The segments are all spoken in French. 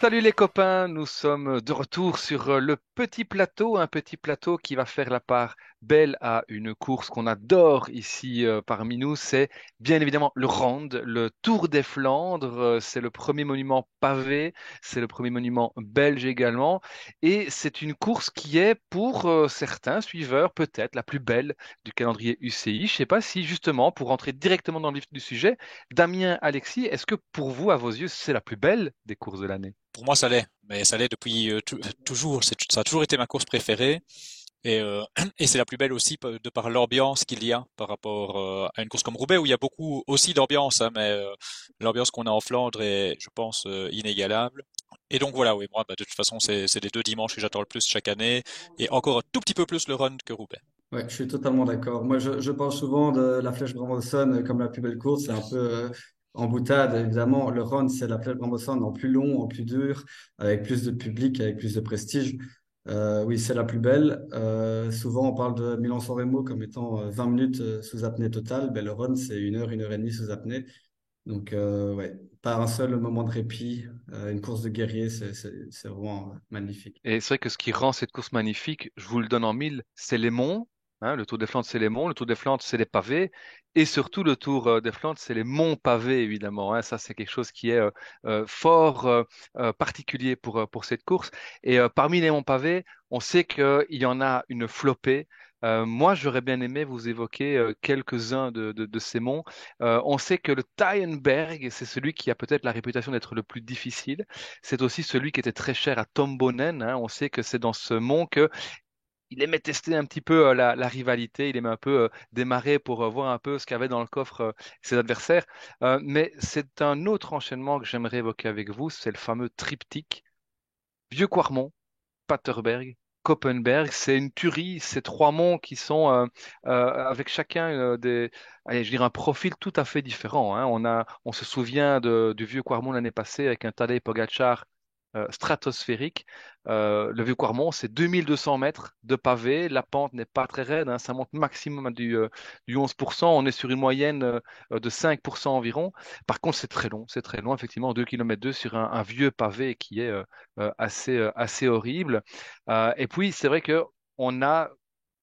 Salut les copains, nous sommes de retour sur euh, le petit plateau, un petit plateau qui va faire la part belle à une course qu'on adore ici euh, parmi nous, c'est bien évidemment le Ronde, le Tour des Flandres, euh, c'est le premier monument pavé, c'est le premier monument belge également, et c'est une course qui est pour certains suiveurs peut-être la plus belle du calendrier UCI. Je ne sais pas si justement, pour entrer directement dans le vif du sujet, Damien, Alexis, est-ce que pour vous, à vos yeux, c'est la plus belle des courses de l'année? Pour moi, ça l'est, mais ça l'est depuis euh, toujours. Ça a toujours été ma course préférée. Et, euh, c'est la plus belle aussi de par l'ambiance qu'il y a par rapport euh, à une course comme Roubaix où il y a beaucoup aussi d'ambiance, hein, mais l'ambiance qu'on a en Flandre est, je pense, inégalable. Et donc voilà, oui, moi, bah, de toute façon, c'est les deux dimanches que j'attends le plus chaque année, et encore un tout petit peu plus le run que Roubaix. Ouais, je suis totalement d'accord. Moi, je, je parle souvent de la Flèche Bramoson comme la plus belle course. C'est un peu en boutade, évidemment, le Rhône, c'est la Flèche Bramoson en plus long, en plus dur, avec plus de public, avec plus de prestige. Euh, oui, c'est la plus belle. Euh, souvent, on parle de Milan-San Remo comme étant 20 euh, minutes sous apnée totale. Ben, le Rhône, c'est une heure, une heure et demie sous apnée. Donc, ouais, pas un seul moment de répit. une course de guerrier, c'est vraiment magnifique. Et c'est vrai que ce qui rend cette course magnifique, je vous le donne en mille, c'est les monts, Hein, le Tour des Flandres, c'est les monts. Le Tour des Flandres, c'est les pavés. Et surtout, le Tour euh, des Flandres, c'est les monts pavés, évidemment. Hein. Ça, c'est quelque chose qui est euh, euh, fort particulier pour, pour cette course. Et parmi les monts pavés, on sait qu'il y en a une flopée. moi, j'aurais bien aimé vous évoquer quelques-uns de, de, ces monts. on sait que le Tyenberg, c'est celui qui a peut-être la réputation d'être le plus difficile. C'est aussi celui qui était très cher à Tom Bonnen. Hein. On sait que c'est dans ce mont que il aimait tester un petit peu euh, la, rivalité, il aimait un peu euh, démarrer pour euh, voir un peu ce qu'avaient dans le coffre ses adversaires. mais c'est un autre enchaînement que j'aimerais évoquer avec vous, c'est le fameux triptyque Vieux Quarmont, Paterberg, Koppenberg. C'est une tuerie, ces trois monts qui sont avec chacun des, je dirais un profil tout à fait différent. Hein. On a, on se souvient du Vieux Quarmont l'année passée avec un Tadej Pogacar euh, stratosphérique. Euh, le Vieux-Quarmont, c'est 2200 mètres de pavé. La pente n'est pas très raide, hein. ça monte maximum du, euh, du 11%. On est sur une moyenne de 5% environ. Par contre, c'est très long, c'est très long, effectivement, 2 km 2 sur un, vieux pavé qui est assez, assez horrible. et puis, c'est vrai que on a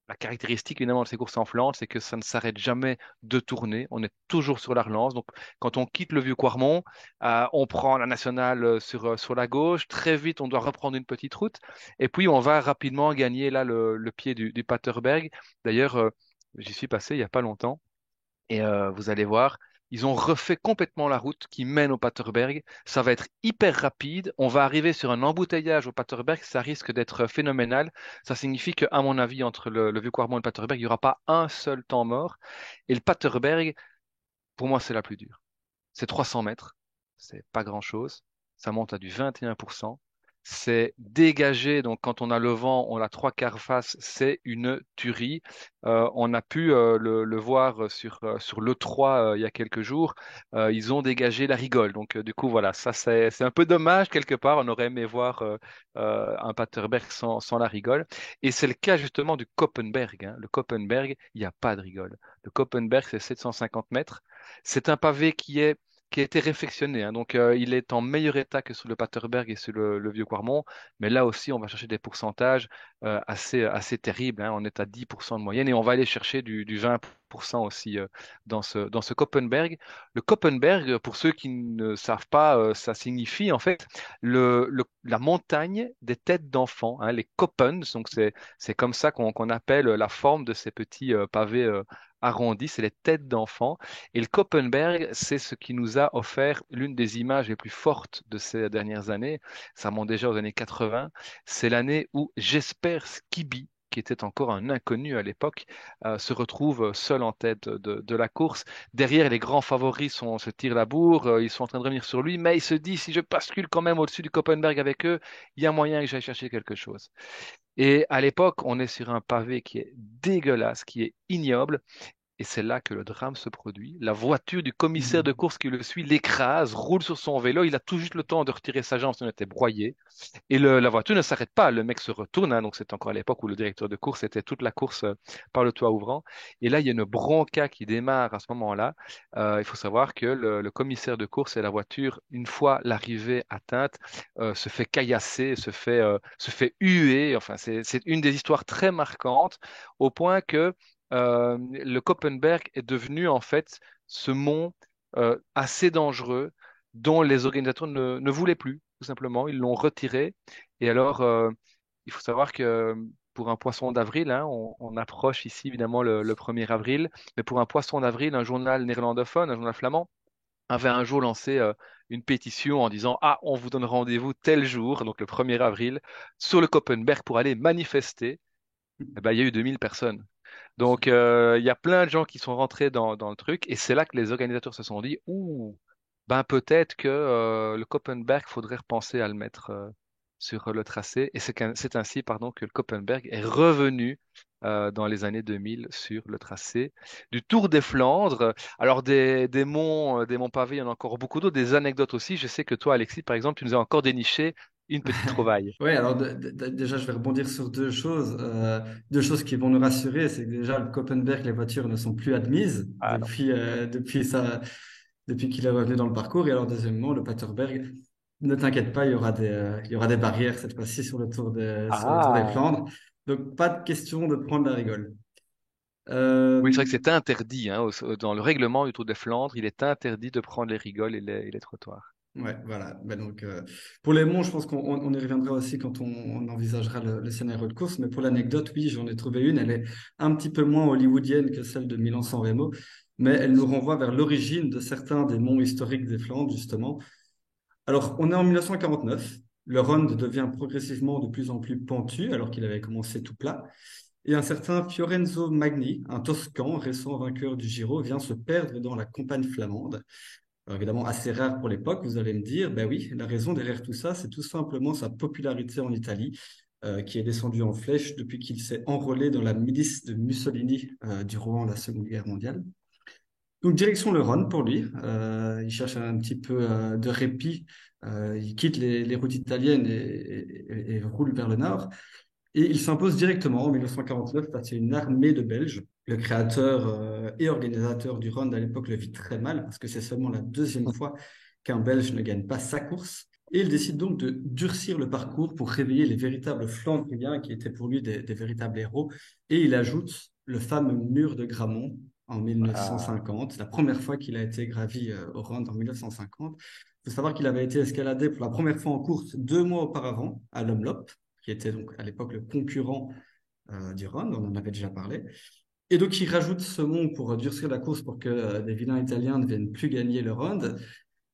la caractéristique évidemment de ces courses en Flandre, c'est que ça ne s'arrête jamais de tourner. On est toujours sur la relance. Donc, quand on quitte le vieux Quarmont, euh, on prend la nationale euh, sur, euh, sur la gauche. Très vite, on doit reprendre une petite route. Et puis, on va rapidement gagner là le, le pied du, du Paterberg. D'ailleurs, j'y suis passé il n'y a pas longtemps. Et vous allez voir, ils ont refait complètement la route qui mène au Paterberg. Ça va être hyper rapide. On va arriver sur un embouteillage au Paterberg. Ça risque d'être phénoménal. Ça signifie qu'à mon avis, entre le, Vieux-Quarmont et le Paterberg, il n'y aura pas un seul temps mort. Et le Paterberg, pour moi, c'est la plus dure. C'est 300 mètres. C'est pas grand chose. Ça monte à du 21% c'est dégagé. Donc, quand on a le vent, on a trois quarts face, c'est une tuerie. Euh, on a pu euh, le, voir sur, euh, sur l'E3 il y a quelques jours. ils ont dégagé la rigole. Donc, du coup, voilà, ça, c'est un peu dommage quelque part. On aurait aimé voir un Paterberg sans, sans la rigole. Et c'est le cas justement du Koppenberg. Hein. Le Koppenberg, il n'y a pas de rigole. Le Koppenberg, c'est 750 mètres. C'est un pavé qui est qui a été réfectionné. Hein. Donc, euh, il est en meilleur état que sur le Paterberg et sur le, vieux Quarmont. Mais là aussi, on va chercher des pourcentages euh, assez, assez terribles. Hein. On est à 10% de moyenne et on va aller chercher du, 20% aussi euh, dans ce, dans ce Koppenberg. Le Koppenberg, pour ceux qui ne savent pas, ça signifie en fait la montagne des têtes d'enfants, hein, les Koppens. Donc, c'est comme ça qu'on appelle la forme de ces petits pavés arrondi, c'est les têtes d'enfants. Et le Koppenberg, c'est ce qui nous a offert l'une des images les plus fortes de ces dernières années. Ça remonte déjà aux années 80. C'est l'année où Jesper Skibi, qui était encore un inconnu à l'époque, euh, se retrouve seul en tête de, la course. Derrière, les grands favoris se tirent la bourre, euh, ils sont en train de revenir sur lui, mais il se dit, si je bascule quand même au-dessus du Koppenberg avec eux, il y a moyen que j'aille chercher quelque chose. Et à l'époque, on est sur un pavé qui est dégueulasse, qui est ignoble. Et c'est là que le drame se produit. La voiture du commissaire de course qui le suit l'écrase, roule sur son vélo. Il a tout juste le temps de retirer sa jambe, sinon il était broyé. Et le- la voiture ne s'arrête pas. Le mec se retourne. hein, donc c'est encore à l'époque où le directeur de course était toute la course euh, par le toit ouvrant. Et là, il y a une bronca qui démarre à ce moment-là. Euh, il faut savoir que le, le commissaire de course et la voiture, une fois l'arrivée atteinte, euh, se fait caillasser, se fait, euh, se fait huer. Enfin, c'est, c'est une des histoires très marquantes au point que euh, le Koppenberg est devenu en fait ce mont euh, assez dangereux dont les organisateurs ne, voulaient plus, tout simplement. Ils l'ont retiré. Et alors, euh, il faut savoir que pour un poisson d'avril, hein, on, approche ici évidemment le, le 1er avril, mais pour un poisson d'avril, un journal néerlandophone, un journal flamand, avait un jour lancé une pétition en disant Ah, on vous donne rendez-vous tel jour, donc le 1er avril, sur le Koppenberg pour aller manifester. Eh ben, il y a eu 2000 personnes. Donc, euh, il y a plein de gens qui sont rentrés dans, le truc, et c'est là que les organisateurs se sont dit, ouh, ben peut-être que euh, le Koppenberg, faudrait repenser à le mettre euh, sur le tracé, et c'est ainsi, pardon, que le Koppenberg est revenu euh, dans les années 2000 sur le tracé du Tour des Flandres. Alors des, des monts, des monts pavés, il y en a encore beaucoup d'autres, des anecdotes aussi. Je sais que toi, Alexis, par exemple, tu nous as encore déniché une petite trouvaille. Oui, alors de- de- déjà, je vais rebondir sur deux choses. Euh, deux choses qui vont nous rassurer, c'est que déjà, le Koppenberg, les voitures ne sont plus admises Ah depuis, euh, depuis, sa, depuis qu'il est revenu dans le parcours. Et alors, deuxièmement, le Paterberg, ne t'inquiète pas, il y aura des, euh, il y aura des barrières cette fois-ci sur le Tour des, sur le Tour des Ah. Flandres. Donc, pas de question de prendre la rigole. Oui, c'est vrai que c'est interdit, hein, au- dans le règlement du Tour de Flandre, il est interdit de prendre les rigoles et les, et les trottoirs. Ouais, voilà. Ben donc, euh, pour les monts, je pense qu'on on- on y reviendra aussi quand on, on envisagera le, le scénario de course. Mais pour l'anecdote, oui, j'en ai trouvé une. Elle est un petit peu moins hollywoodienne que celle de Milan-San Remo, mais elle nous renvoie vers l'origine de certains des monts historiques des Flandres, justement. Alors, on est en 1949. Le Rhône devient progressivement de plus en plus pentu, alors qu'il avait commencé tout plat. Et un certain Fiorenzo Magni, un Toscan récent vainqueur du Giro, vient se perdre dans la campagne flamande. Évidemment, assez rare pour l'époque, vous allez me dire, ben oui, la raison derrière tout ça, c'est tout simplement sa popularité en Italie, euh, qui est descendue en flèche depuis qu'il s'est enrôlé dans la milice de Mussolini euh, durant la Seconde Guerre mondiale. Donc, direction le Rhône pour lui. Euh, il cherche un petit peu euh, de répit. Il quitte les, routes italiennes et- et roule vers le nord. Et il s'impose directement en 1949 face à une armée de Belges. Le créateur euh, et organisateur du Rhône à l'époque le vit très mal parce que c'est seulement la deuxième fois qu'un Belge ne gagne pas sa course. Et il décide donc de durcir le parcours pour réveiller les véritables Flandriens qui étaient pour lui des, véritables héros. Et il ajoute le fameux mur de Grammont en Ah, 1950, la première fois qu'il a été gravi euh, au Rhône en 1950. Il faut savoir qu'il avait été escaladé pour la première fois en course deux mois auparavant à Lomlop, qui était donc à l'époque le concurrent euh, du Rhône, on en avait déjà parlé. Et donc, il rajoute ce mont pour durcir la course pour que euh, des vilains italiens ne viennent plus gagner le Rhône.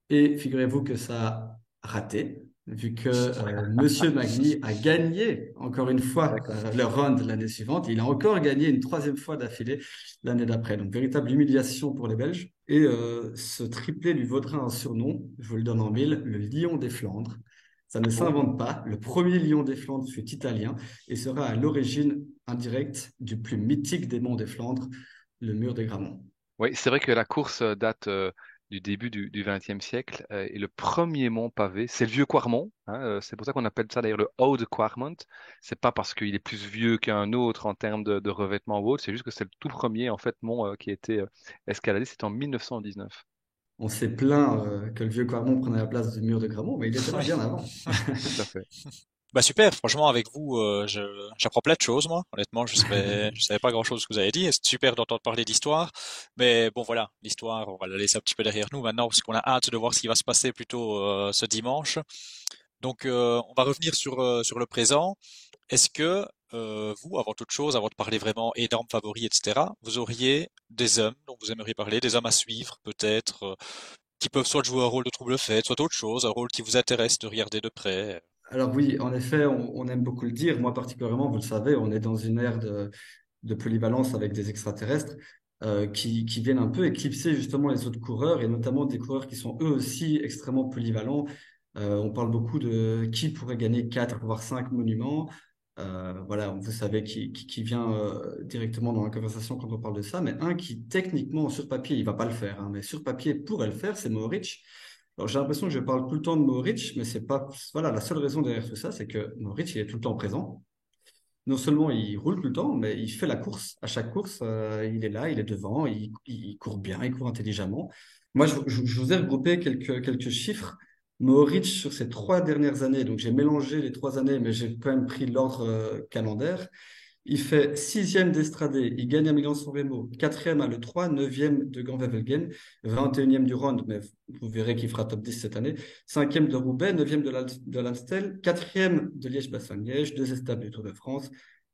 Et figurez-vous que ça a raté, vu que euh, Monsieur Magny a gagné encore une fois euh, le round l'année suivante. Il a encore gagné une troisième fois d'affilée l'année d'après. Donc, véritable humiliation pour les Belges. Et euh, ce triplé lui vaudra un surnom, je vous le donne en mille, le Lion des Flandres. Ça ne Oh. s'invente pas. Le premier Lion des Flandres fut italien et sera à l'origine indirecte du plus mythique des monts des Flandres, le mur des Grammont. Oui, c'est vrai que la course euh, date euh, du début du XXe siècle euh, et le premier mont pavé, c'est le vieux Quarmont. hein, c'est pour ça qu'on appelle ça d'ailleurs le Old Quarmont. C'est pas parce qu'il est plus vieux qu'un autre en termes de, de revêtement ou autre, c'est juste que c'est le tout premier en fait mont euh, qui a été escaladé. C'était en 1919. On s'est plaint que le vieux Quarmont prenait la place du mur de Grammont, mais il était là bien avant. Tout à fait. Bah super, franchement avec vous, euh, j'apprends plein de choses moi. Honnêtement, je savais je savais pas grand-chose de ce que vous avez dit. C'est super d'entendre parler d'histoire, mais bon voilà, l'histoire, on va la laisser un petit peu derrière nous maintenant parce qu'on a hâte de voir ce qui va se passer plutôt euh, ce dimanche. Donc euh, on va revenir sur euh, sur le présent. Est-ce que euh, vous, avant toute chose, avant de parler vraiment d'armes favoris, etc., vous auriez des hommes dont vous aimeriez parler, des hommes à suivre peut-être, euh, qui peuvent soit jouer un rôle de trouble-fête, soit autre chose, un rôle qui vous intéresse de regarder de près? Alors oui, en effet, on, aime beaucoup le dire. Moi particulièrement, vous le savez, on est dans une ère de, polyvalence avec des extraterrestres euh, qui, viennent un peu éclipser justement les autres coureurs et notamment des coureurs qui sont eux aussi extrêmement polyvalents. Euh, on parle beaucoup de qui pourrait gagner quatre voire cinq monuments. Euh, voilà, vous savez qui, vient directement dans la conversation quand on parle de ça, mais un qui techniquement sur papier, il va pas le faire, hein, mais sur papier pourrait le faire, c'est Mohoric. Alors j'ai l'impression que je parle tout le temps de Mohoric, mais c'est pas voilà la seule raison derrière tout ça, c'est que Mohoric il est tout le temps présent. Non seulement il roule tout le temps, mais il fait la course. À chaque course, euh, il est là, il est devant, il, court bien, il court intelligemment. Moi, je, vous ai regroupé quelques, quelques chiffres Mohoric sur ces trois dernières années, donc j'ai mélangé les trois années, mais j'ai quand même pris l'ordre euh, calendaire. Il fait sixième d'Estradé, il gagne à Milan-San Remo, quatrième à l'E3, neuvième de Gand-Wevelgem, 21e du Ronde, mais vous verrez qu'il fera top 10 cette année, cinquième de Roubaix, neuvième de l'Amstel, quatrième de Liège-Bastogne-Liège, deux étapes du Tour de France,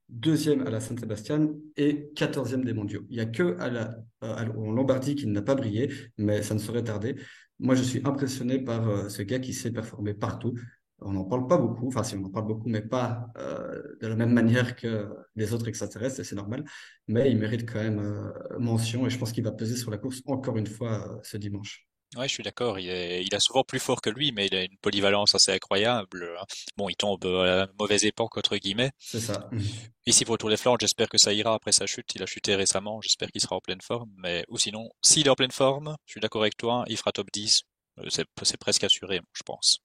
deuxième à la Saint-Sébastien et quatorzième des mondiaux. Il n'y a que à en Lombardie qui n'a pas brillé, mais ça ne saurait tarder. Moi, je suis impressionné par euh, ce gars qui sait performer partout. On n'en parle pas beaucoup, enfin si on en parle beaucoup, mais pas euh, de la même manière que les autres extraterrestres, et c'est normal. Mais il mérite quand même euh, mention et je pense qu'il va peser sur la course encore une fois ce dimanche. Ouais, je suis d'accord. Il est, il a souvent plus fort que lui, mais il a une polyvalence assez incroyable. Hein. Bon, il tombe à la mauvaise époque, entre guillemets. C'est ça. Ici, pour le Tour des Flandres, j'espère que ça ira après sa chute. Il a chuté récemment. J'espère qu'il sera en pleine forme. Mais, ou sinon, s'il est en pleine forme, je suis d'accord avec toi, il fera top 10. Euh, c'est presque assuré, je pense.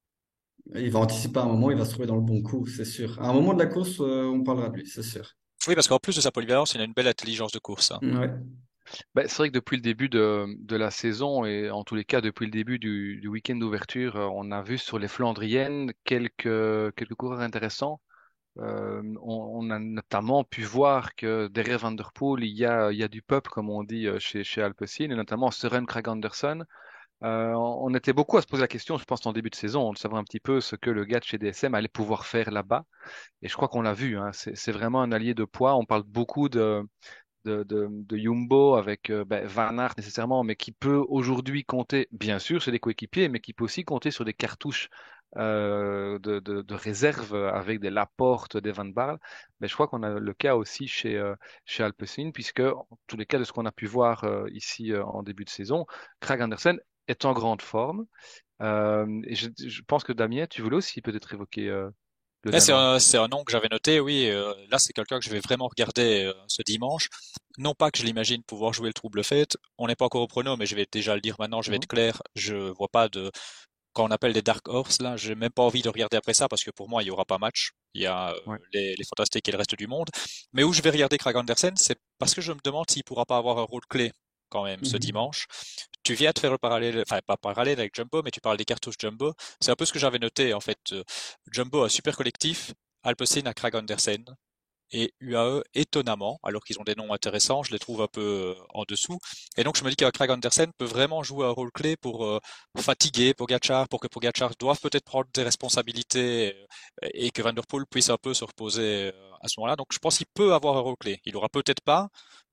Il va anticiper à un moment, il va se trouver dans le bon coup, c'est sûr. À un moment de la course, euh, on parlera de lui, c'est sûr. Oui, parce qu'en plus de sa polyvalence, il a une belle intelligence de course. Hein. Ouais. Bah, c'est vrai que depuis le début de, de, la saison, et en tous les cas depuis le début du, du week-end d'ouverture, euh, on a vu sur les Flandriennes quelques, quelques coureurs intéressants. Euh, on, on, a notamment pu voir que derrière Van Der Poel, il y a, il y a du peuple, comme on dit chez, chez Alpecin, et notamment Søren Krag Anderson, euh, on était beaucoup à se poser la question, je pense, en début de saison. On savait un petit peu ce que le gars de chez DSM allait pouvoir faire là-bas. Et je crois qu'on l'a vu. Hein. C'est vraiment un allié de poids. On parle beaucoup de, de, de, Jumbo avec euh, ben, Van nécessairement, mais qui peut aujourd'hui compter, bien sûr, sur des coéquipiers, mais qui peut aussi compter sur des cartouches euh, de, de, réserve avec des Laporte, des Van Barle. Mais je crois qu'on a le cas aussi chez, euh, chez Alpecin, puisque, en tous les cas de ce qu'on a pu voir ici en début de saison, Craig Andersen est en grande forme. Euh, et je, je, pense que Damien, tu voulais aussi peut-être évoquer euh, le c'est un, un, nom que j'avais noté, oui. Euh, là, c'est quelqu'un que je vais vraiment regarder ce dimanche. Non pas que je l'imagine pouvoir jouer le trouble fête. On n'est pas encore au prono, mais je vais déjà le dire maintenant, je vais être clair. Je vois pas de, quand on appelle des Dark Horse, là, j'ai même pas envie de regarder après ça parce que pour moi, il y aura pas match. Il y a les, les Fantastiques et le reste du monde. Mais où je vais regarder Craig Andersen, c'est parce que je me demande s'il pourra pas avoir un rôle clé quand même ce mmh dimanche. Tu viens de faire le parallèle, enfin pas parallèle avec Jumbo, mais tu parles des cartouches Jumbo. C'est un peu ce que j'avais noté en fait. Euh, Jumbo a super collectif, Alpecin a Krag Andersen et UAE étonnamment, alors qu'ils ont des noms intéressants, je les trouve un peu euh, en dessous. Et donc je me dis que Craig Andersen peut vraiment jouer un rôle clé pour euh, fatiguer Pogacar, pour que Pogacar doive peut-être prendre des responsabilités et que Van der Poel puisse un peu se reposer à ce moment-là. Donc je pense qu'il peut avoir un rôle clé. Il aura peut-être pas,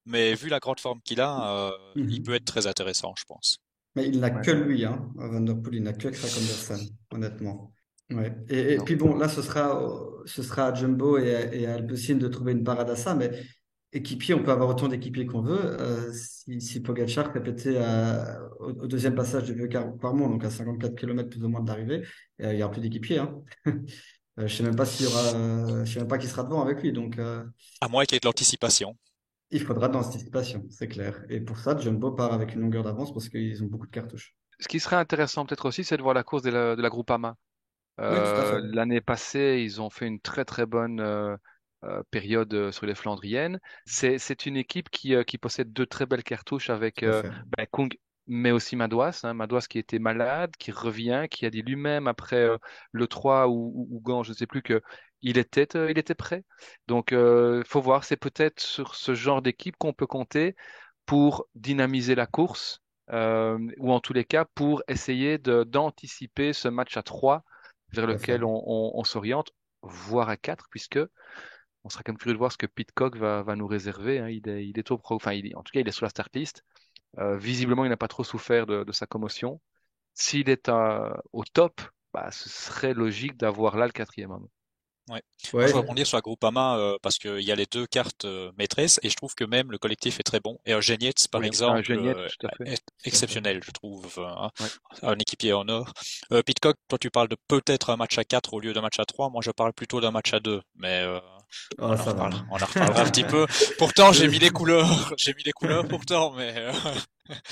mais vu la grande forme qu'il a, euh, il mhm. peut être très intéressant, je pense. Mais il n'a que lui, hein, Van Der Poel, il n'a que Craig Anderson, honnêtement. Ouais. Et, et puis bon, là, ce sera, ce sera à Jumbo et à, et à Alpecin de trouver une parade à ça, mais équipier, on peut avoir autant d'équipiers qu'on veut. Euh, si, si Pogacar répétait à, au, au, deuxième passage du vieux Quarmont, donc à 54 km plus ou moins de l'arrivée, euh, il n'y aura plus d'équipiers. Hein. Euh, je ne sais même pas s'il y aura, je sais même pas qui sera devant avec lui. Donc, euh... À moins qu'il y ait de l'anticipation. Il faudra de l'anticipation, c'est clair. Et pour ça, Jumbo part avec une longueur d'avance parce qu'ils ont beaucoup de cartouches. Ce qui serait intéressant peut-être aussi, c'est de voir la course de la, de la Groupama. Euh, oui, L'année passée, ils ont fait une très très bonne euh, euh, période sur les Flandriennes. C'est une équipe qui, euh, qui possède deux très belles cartouches avec ben, Kung, mais aussi Madouas, hein, Madouas qui était malade, qui revient, qui a dit lui-même après le 3 ou, ou, ou Gand, je ne sais plus, que il était, euh, il était prêt. Donc, il euh, faut voir, c'est peut-être sur ce genre d'équipe qu'on peut compter pour dynamiser la course, euh, ou en tous les cas pour essayer d'anticiper ce match à 3 vers lequel on, on, on s'oriente, voire à 4, puisque on sera quand même curieux de voir ce que Pitcock va, va nous réserver. Hein. Il, est, il est au pro, enfin, il est, en tout cas, il est sur la start list. Euh, visiblement, il n'a pas trop souffert de, de sa commotion. S'il est à, au top, bah, ce serait logique d'avoir là le quatrième homme. Ouais. Moi, je rebondir sur la Groupama euh, parce qu'il y a les deux cartes euh, maîtresses et je trouve que même le collectif est très bon. Et un Genietz, par oui, exemple, euh, est exceptionnel, je trouve. Hein, ouais. Un équipier en or. Euh, Pitcock, toi tu parles de peut-être un match à 4 au lieu d'un match à 3. Moi je parle plutôt d'un match à 2. Mais Oh, on, en va. reparlera, on en reparlera un petit peu. Pourtant, j'ai mis les couleurs. J'ai mis les couleurs pourtant, mais euh,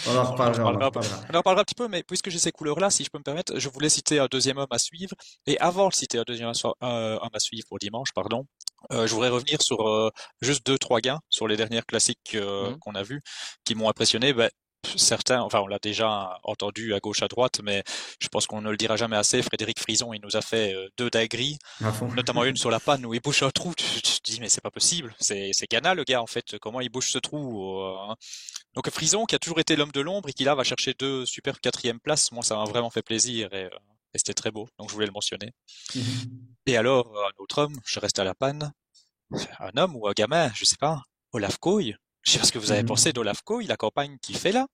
On en reparlera, on en reparlera. reparlera. on en reparlera un petit peu. Mais puisque j'ai ces couleurs-là, si je peux me permettre, je voulais citer un deuxième homme à suivre. Et avant de citer un deuxième homme à- euh, suivre pour dimanche, pardon, euh, je voudrais revenir sur euh, juste deux, trois gains sur les dernières classiques euh, Mhm. qu'on a vus, qui m'ont impressionné. Ben, certains, enfin, on l'a déjà entendu à gauche, à droite, mais je pense qu'on ne le dira jamais assez. Frédéric Frison, il nous a fait euh, deux dingueries notamment une sur la panne où il bouche un trou. Tu, tu te dis, mais c'est pas possible. C'est, Ghana, le gars, en fait. Comment il bouche ce trou? euh, hein. Donc, Frison, qui a toujours été l'homme de l'ombre et qui là va chercher deux super quatrième places. Moi, ça m'a vraiment fait plaisir et, euh, et c'était très beau. Donc, je voulais le mentionner. Mhm. Et alors, un autre homme, je reste à la panne. Un homme ou un gamin, je sais pas. Olaf Koy. Je sais pas ce que vous avez Mhm. pensé d'Olaf Koy, la campagne qu'il fait là.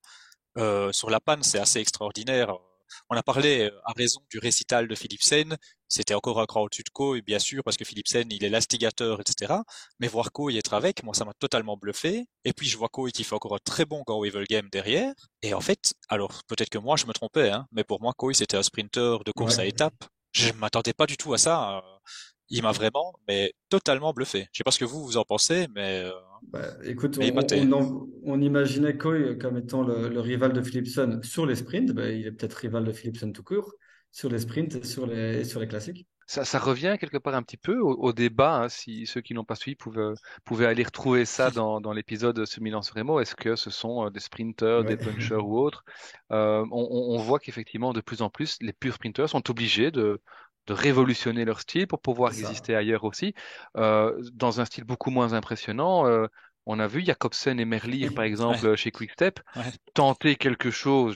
Euh, sur la panne, c'est assez extraordinaire. On a parlé euh, à raison du récital de Philipsen. C'était encore un cran au-dessus de bien sûr, parce que Philipsen, il est l'instigateur, etc. Mais voir Koy être avec, moi, ça m'a totalement bluffé. Et puis, je vois Koy qui fait encore un très bon Go Evil Game derrière. Et en fait, alors, peut-être que moi, je me trompais, hein, mais pour moi, Koy, c'était un sprinter de course Ouais. à étapes. Je m'attendais pas du tout à ça. euh, Il m'a vraiment, mais totalement bluffé. Je sais pas ce que vous, vous en pensez, mais euh, Bah, écoute, Mais on, imaginait Coy comme étant le, le rival de Philipson sur les sprints. Bah, il est peut-être rival de Philipson tout court sur les sprints et sur les, sur les classiques. Ça, ça revient quelque part un petit peu au, au débat, hein, si ceux qui n'ont pas suivi pouvaient, pouvaient aller retrouver ça dans, dans l'épisode Ce Milan Remo. Est-ce que ce sont euh, des sprinters, des punchers ou autres? Euh, on, voit qu'effectivement, de plus en plus, les purs sprinters sont obligés de, de révolutionner leur style pour pouvoir exister ailleurs aussi, euh, dans un style beaucoup moins impressionnant. euh, on a vu Jacobsen et Merlier, par exemple, chez Quickstep, Ouais. tenter quelque chose.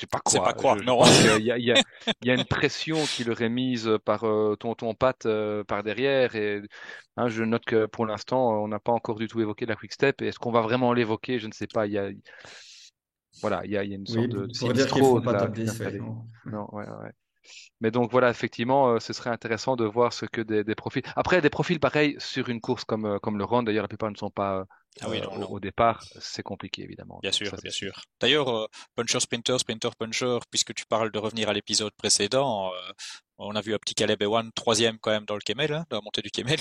Je sais pas C'est quoi. pas quoi, Je- non. y il y a- il y a une pression qui leur est mise par euh, tonton Pat euh, par derrière. Et hein, je note que pour l'instant, on n'a pas encore du tout évoqué la quick step. Est-ce qu'on va vraiment l'évoquer? Je ne sais pas. Il y a, voilà, il y a, il y a une Oui, sorte de, de sinistrose feront pas là top qui 10. s'est ouais, installée. non. Non, ouais, ouais. Mais donc voilà, effectivement, euh, ce serait intéressant de voir ce que des, des profils. Après, des profils pareils sur une course comme, euh, comme le Rhône, d'ailleurs, la plupart ne sont pas Ah oui, euh, non, au, non. au départ. C'est compliqué, évidemment. Bien sûr, Ça, bien sûr. D'ailleurs, puncher, sprinter, sprinter, puncher, puisque tu parles de revenir à l'épisode précédent, on a vu un petit Caleb Ewan, troisième quand même dans le Kemel, hein, dans la montée du Kemel.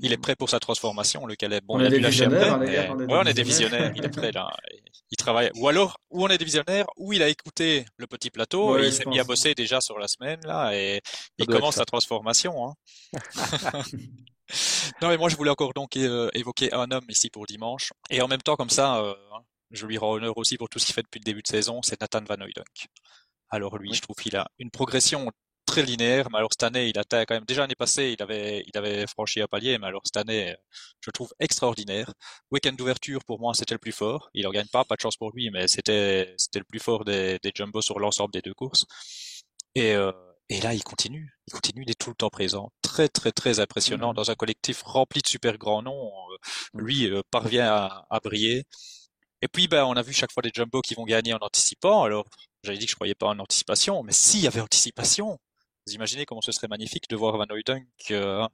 Il est prêt pour sa transformation, le Caleb. Bon, On il a dû lâcher hein, les gars, mais- on est des ouais, on est des visionnaires. Il est prêt là. Il travaille. Ou alors, ou on est des visionnaires, ou il a écouté le petit plateau, Ouais, et il s'est mis à bosser déjà sur la semaine là, et il commence sa transformation. Hein. Non, mais moi, je voulais encore donc euh, évoquer un homme ici pour dimanche. Et en même temps, comme ça, euh, je lui rends honneur aussi pour tout ce qu'il fait depuis le début de saison, c'est Nathan Van Hooydonk. Alors lui, Oui. je trouve qu'il a une progression très linéaire, mais alors cette année, il atteint quand même, déjà l'année passée, il avait, il avait franchi un palier, mais alors cette année, je le trouve extraordinaire. Week-end d'ouverture, pour moi, c'était le plus fort. Il en gagne pas, pas de chance pour lui, mais c'était, c'était le plus fort des, des jumbo sur l'ensemble des deux courses. Et, euh, et là, il continue. Il continue, il est tout le temps présent. Très, très, très impressionnant Mhm. dans un collectif rempli de super grands noms. Euh, Lui euh, parvient à, à briller. Et puis, ben, on a vu chaque fois des jumbo qui vont gagner en anticipant. Alors, j'avais dit que je croyais pas en anticipation, mais s'il y avait anticipation, vous imaginez comment ce serait magnifique de voir Van Hooydonk. euh,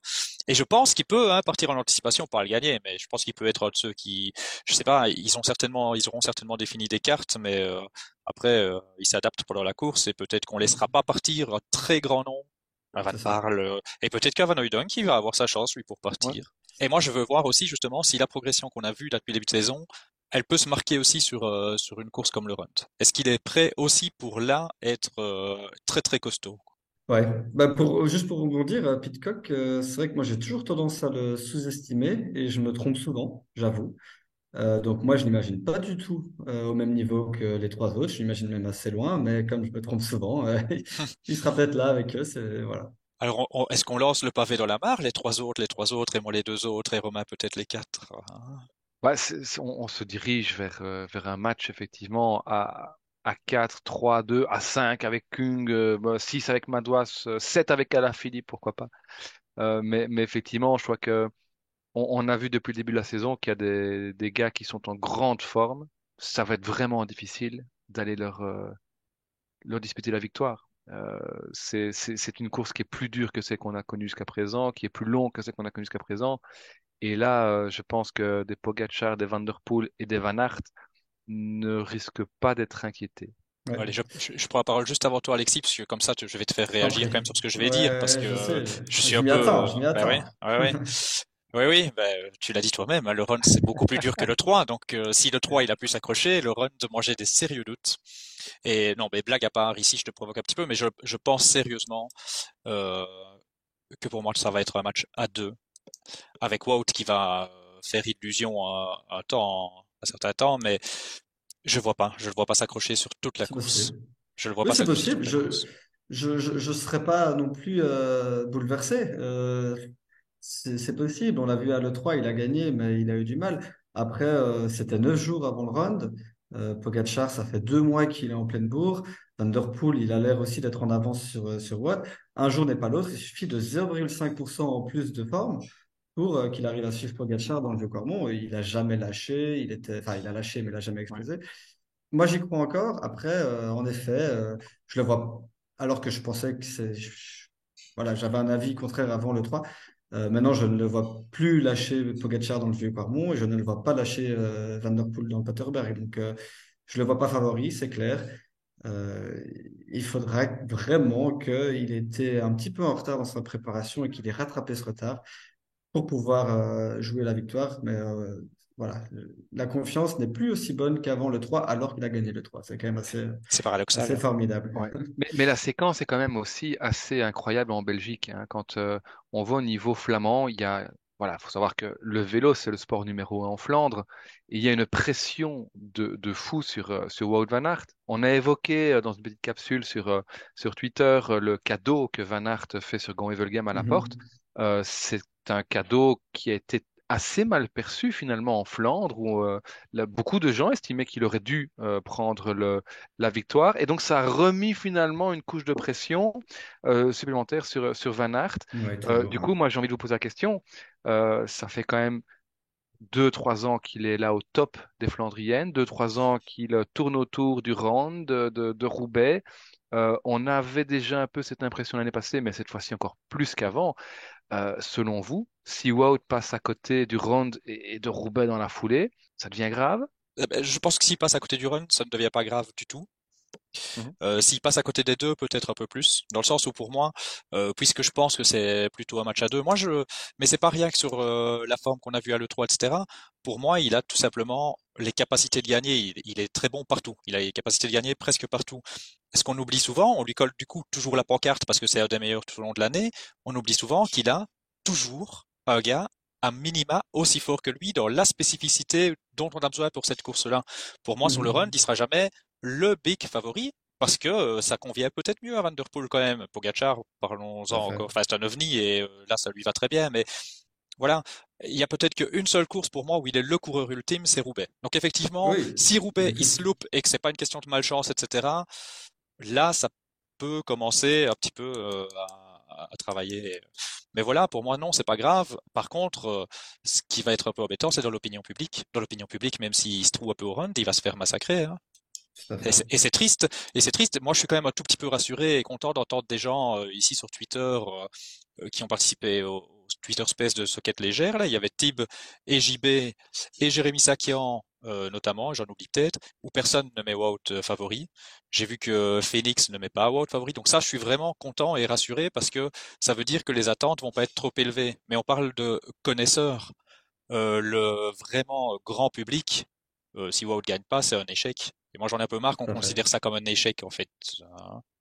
et je pense qu'il peut hein, partir en anticipation, pas le gagner, mais je pense qu'il peut être un de ceux qui, je sais pas, ils ont certainement, ils auront certainement défini des cartes, mais euh, après, euh, ils s'adaptent pendant la course et peut-être qu'on laissera pas partir un très grand nom. Un Van. Barle, euh, et peut-être qu'un Van Hooydonk qui va avoir sa chance lui pour partir. Et moi, je veux voir aussi justement si la progression qu'on a vue là depuis le début de saison, elle peut se marquer aussi sur euh, sur une course comme le Runt. Est-ce qu'il est prêt aussi pour là être euh, très très costaud? Ouais, bah pour, juste pour rebondir, euh, Pitcock, euh, c'est vrai que moi j'ai toujours tendance à le sous-estimer et je me trompe souvent, j'avoue. Euh, donc moi je l'imagine pas du tout euh, au même niveau que les trois autres, je l'imagine même assez loin, mais comme je me trompe souvent, euh, il sera peut-être là avec eux, c'est voilà. Alors, on- on- est-ce qu'on lance le pavé dans la mare, les trois autres, les trois autres, et moi les deux autres, et Romain peut-être les quatre? hein? Ouais, c'est- c'est- on, on se dirige vers, euh, vers un match, effectivement, à, à 4, 3, 2, à 5 avec Kung, euh, bah, 6 avec Madouas, euh, 7 avec Alaphilippe, pourquoi pas. Euh, mais, effectivement, je crois que on, a vu depuis le début de la saison qu'il y a des, gars qui sont en grande forme. Ça va être vraiment difficile d'aller leur, euh, leur disputer la victoire. Euh, c'est, une course qui est plus dure que celle qu'on a connue jusqu'à présent, qui est plus longue que celle qu'on a connue jusqu'à présent. Et là, euh, je pense que des Pogacar, des Van Der Poel et des Van Aert ne risquent pas d'être inquiétés. Ouais. Allez, je, je, je prends la parole juste avant toi, Alexis, parce que comme ça, tu- je vais te faire réagir quand même sur ce que je vais Ouais, dire, parce que je sais, je- je suis je un m'y peu. attends, je m'y bah attends. ouais, ouais, ouais. Oui, oui, ben, tu l'as dit toi-même, hein, le run c'est beaucoup plus dur que le 3, donc euh, si le 3 il a pu s'accrocher, le run de manger des sérieux doutes. Et non, mais blague à part, ici je te provoque un petit peu, mais je, je pense sérieusement euh, que pour moi ça va être un match à deux, avec Wout qui va faire illusion un, un temps, un certain temps, mais je vois pas, je le vois pas s'accrocher sur toute la course. possible. Je le vois Oui, pas c'est possible. toute la Je, je, je, je serais pas non plus euh, bouleversé. Euh, c'est possible. On l'a vu à l'E3, il a gagné, mais il a eu du mal. Après, euh, c'était neuf jours avant le round. Pogacar, ça fait deux mois qu'il est en pleine bourre. Van Der Poel, il a l'air aussi d'être en avance sur, sur Watt. Un jour n'est pas l'autre. Il suffit de 0,5% en plus de forme pour euh, qu'il arrive à suivre Pogacar dans le Vieux-Cormont. Il a jamais lâché. Il était, enfin, il a lâché, mais il a jamais Ouais. explosé. Moi, j'y crois encore. Après, euh, en effet, euh, je le vois. Alors que je pensais que c'est. Voilà, j'avais un avis contraire avant le 3. Euh, maintenant, je ne le vois plus lâcher Pogacar dans le Vieux-Quarmont et je ne le vois pas lâcher Van Der Poel dans le Paterberg. Donc, je ne le vois pas favori, c'est clair. Euh, il faudra vraiment qu'il était un petit peu en retard dans sa préparation et qu'il ait rattrapé ce retard pour pouvoir euh, jouer la victoire. Mais euh, voilà, la confiance n'est plus aussi bonne qu'avant le 3, alors qu'il a gagné le 3. C'est quand même assez, C'est paradoxal. assez formidable. Ouais. Mais, mais la séquence est quand même aussi assez incroyable en Belgique. hein. Quand euh, on va au niveau flamand, il y a, voilà, faut savoir que le vélo, c'est le sport numéro un en Flandre. Et il y a une pression de, de fou sur, sur Wout van Aert. On a évoqué dans une petite capsule sur, sur Twitter le cadeau que Van Aert fait sur Gont-Wevelgem à la porte. Mhm. Euh, c'est un cadeau qui a été assez mal perçu finalement en Flandre, où euh, là, beaucoup de gens estimaient qu'il aurait dû euh, prendre le, la victoire. Et donc ça a remis finalement une couche de pression euh, supplémentaire sur, sur Van Aert. Ouais, du coup, moi j'ai envie de vous poser la question. Ça fait quand même deux, trois ans qu'il est là au top des Flandriennes, deux, trois ans qu'il tourne autour du round de, de, de Roubaix. On avait déjà un peu cette impression l'année passée, mais cette fois-ci encore plus qu'avant. Euh, selon vous, si Wout passe à côté du round et, de Roubaix dans la foulée, ça devient grave? Eh ben, Je pense que s'il passe à côté du run, ça ne devient pas grave du tout. Mhm. Euh, s'il passe à côté des deux, peut-être un peu plus, dans le sens où pour moi, euh, puisque je pense que c'est plutôt un match à deux, moi je, mais c'est pas rien que sur euh, la forme qu'on a vue à l'E3, etc. Pour moi, il a tout simplement les capacités de gagner. Il, il est très bon partout. Il a les capacités de gagner presque partout. Ce qu'on oublie souvent, on lui colle du coup toujours la pancarte parce que c'est un des meilleurs tout au long de l'année. On oublie souvent qu'il a toujours un gars à minima aussi fort que lui dans la spécificité dont on a besoin pour cette course-là. Pour moi, sur le run, Mhm. il sera jamais le big favori parce que euh, ça convient peut-être mieux à Van Der Poel quand même. Pogacar, parlons-en encore. Enfin, c'est un ovni et euh, là, ça lui va très bien. Mais voilà, il y a peut-être qu'une seule course pour moi où il est le coureur ultime, c'est Roubaix. Donc effectivement, Oui, si Roubaix il se loupe et que c'est pas une question de malchance, etc. Là, ça peut commencer un petit peu euh, à, à travailler. Mais voilà, pour moi, non, c'est pas grave. Par contre, ce qui va être un peu embêtant, c'est dans l'opinion publique. Dans l'opinion publique, même s'il se trouve un peu au run, il va se faire massacrer. hein. Et c'est triste. Et c'est triste. Moi, je suis quand même un tout petit peu rassuré et content d'entendre des gens euh, ici sur Twitter euh, euh, qui ont participé au, Twitter Space de Socket Légère. Là, il y avait Tib et JB et Jérémy Sakian, euh, notamment, j'en oublie peut-être, où personne ne met Wout favori. J'ai vu que Phoenix ne met pas Wout favori. Donc ça, je suis vraiment content et rassuré parce que ça veut dire que les attentes vont pas être trop élevées. Mais on parle de connaisseurs. Le vraiment grand public, si Wout gagne pas, c'est un échec. Et moi, j'en ai un peu marre qu'on considère ça comme un échec, en fait.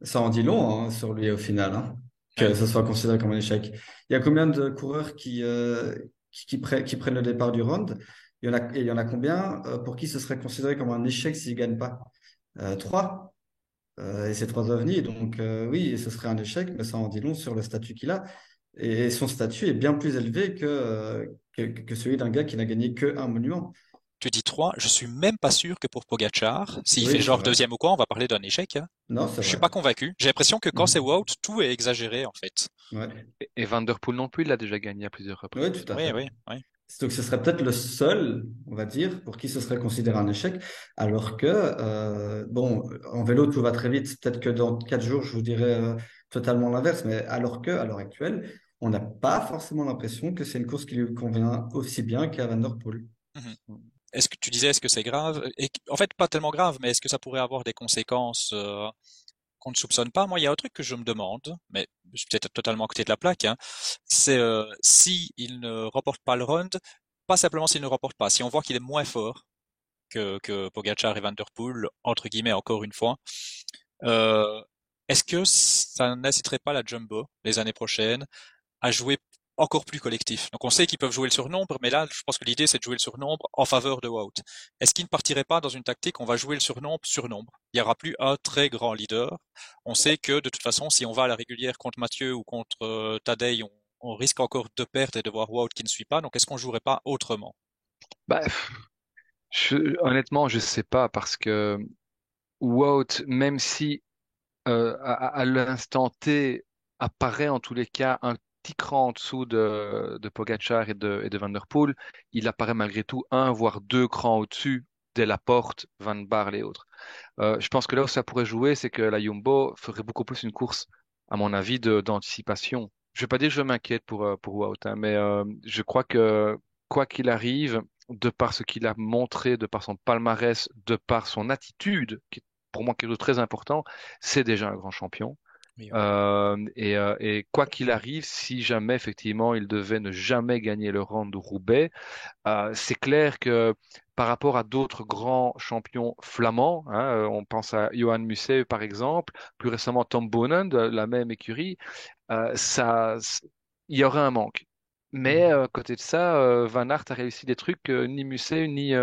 Ça en dit long hein, sur lui au final, hein, que Ouais. ce soit considéré comme un échec. Il y a combien de coureurs qui, euh, qui, qui pre- qui prennent le départ du round? Il y en a, et il y en a combien? Euh, pour qui ce serait considéré comme un échec s'ils ne gagnent pas? Euh, trois. Euh, et c'est trois ovnis. Donc euh, oui, ce serait un échec, mais ça en dit long sur le statut qu'il a. Et son statut est bien plus élevé que, euh, que, que celui d'un gars qui n'a gagné que un monument. Tu dis 3, je suis même pas sûr que pour Pogacar, s'il Oui, fait c'est genre vrai. deuxième ou quoi, on va parler d'un échec. hein. Non, c'est Je suis vrai. pas convaincu. J'ai l'impression que quand c'est Mhm. Wout, tout est exagéré, en fait. Ouais. Et, et Van Der Poel non plus, il a déjà gagné à plusieurs Oui, reprises. tout à Oui, fait. oui, oui. Donc, ce serait peut-être le seul, on va dire, pour qui ce serait considéré un échec. Alors que, euh, bon, en vélo, tout va très vite. Peut-être que dans quatre jours, je vous dirais euh, totalement l'inverse. Mais alors que, à l'heure actuelle, on n'a pas forcément l'impression que c'est une course qui lui convient aussi bien qu'à Van Der Poel. Est-ce que tu disais, est-ce que c'est grave? En fait, pas tellement grave, mais est-ce que ça pourrait avoir des conséquences euh, qu'on ne soupçonne pas? Moi, il y a un truc que je me demande, mais je suis peut-être totalement à côté de la plaque, hein, c'est euh, si il ne remporte pas le round, pas simplement s'il ne remporte pas, si on voit qu'il est moins fort que, que Pogacar et Van Der Poel, entre guillemets encore une fois, euh, est-ce que ça n'inciterait pas la Jumbo les années prochaines à jouer encore plus collectif. Donc on sait qu'ils peuvent jouer le surnombre, mais là, je pense que l'idée c'est de jouer le surnombre en faveur de Wout. Est-ce qu'ils ne partiraient pas dans une tactique on va jouer le surnombre surnombre Il n'y aura plus un très grand leader. On sait que de toute façon, si on va à la régulière contre Mathieu ou contre euh, Tadej, on, risque encore de perdre et de voir Wout qui ne suit pas. Donc est-ce qu'on jouerait pas autrement? Bah, je, Honnêtement, je sais pas parce que Wout, même si euh, à l'instant T apparaît en tous les cas un petit cran en dessous de, de Pogacar et de, et Van Der Poel, il apparaît malgré tout un, voire deux crans au-dessus la Laporte, Van Barle et autres. Euh, je pense que là où ça pourrait jouer, c'est que la Jumbo ferait beaucoup plus une course, à mon avis, d'anticipation. Je vais pas dire que je m'inquiète pour, euh, pour Wout, hein, mais euh, je crois que quoi qu'il arrive, de par ce qu'il a montré, de par son palmarès, de par son attitude, qui est pour moi quelque chose de très important, c'est déjà un grand champion. Euh, et, euh, et, quoi qu'il arrive, si jamais effectivement il devait ne jamais gagner le rang de Roubaix, euh, c'est clair que par rapport à d'autres grands champions flamands, hein, euh, on pense à Johan Museeuw par exemple, plus récemment Tom Bonen de la même écurie, euh, ça, il y aurait un manque. Mais mmh. côté de ça, Van Aert a réussi des trucs que ni Museeuw ni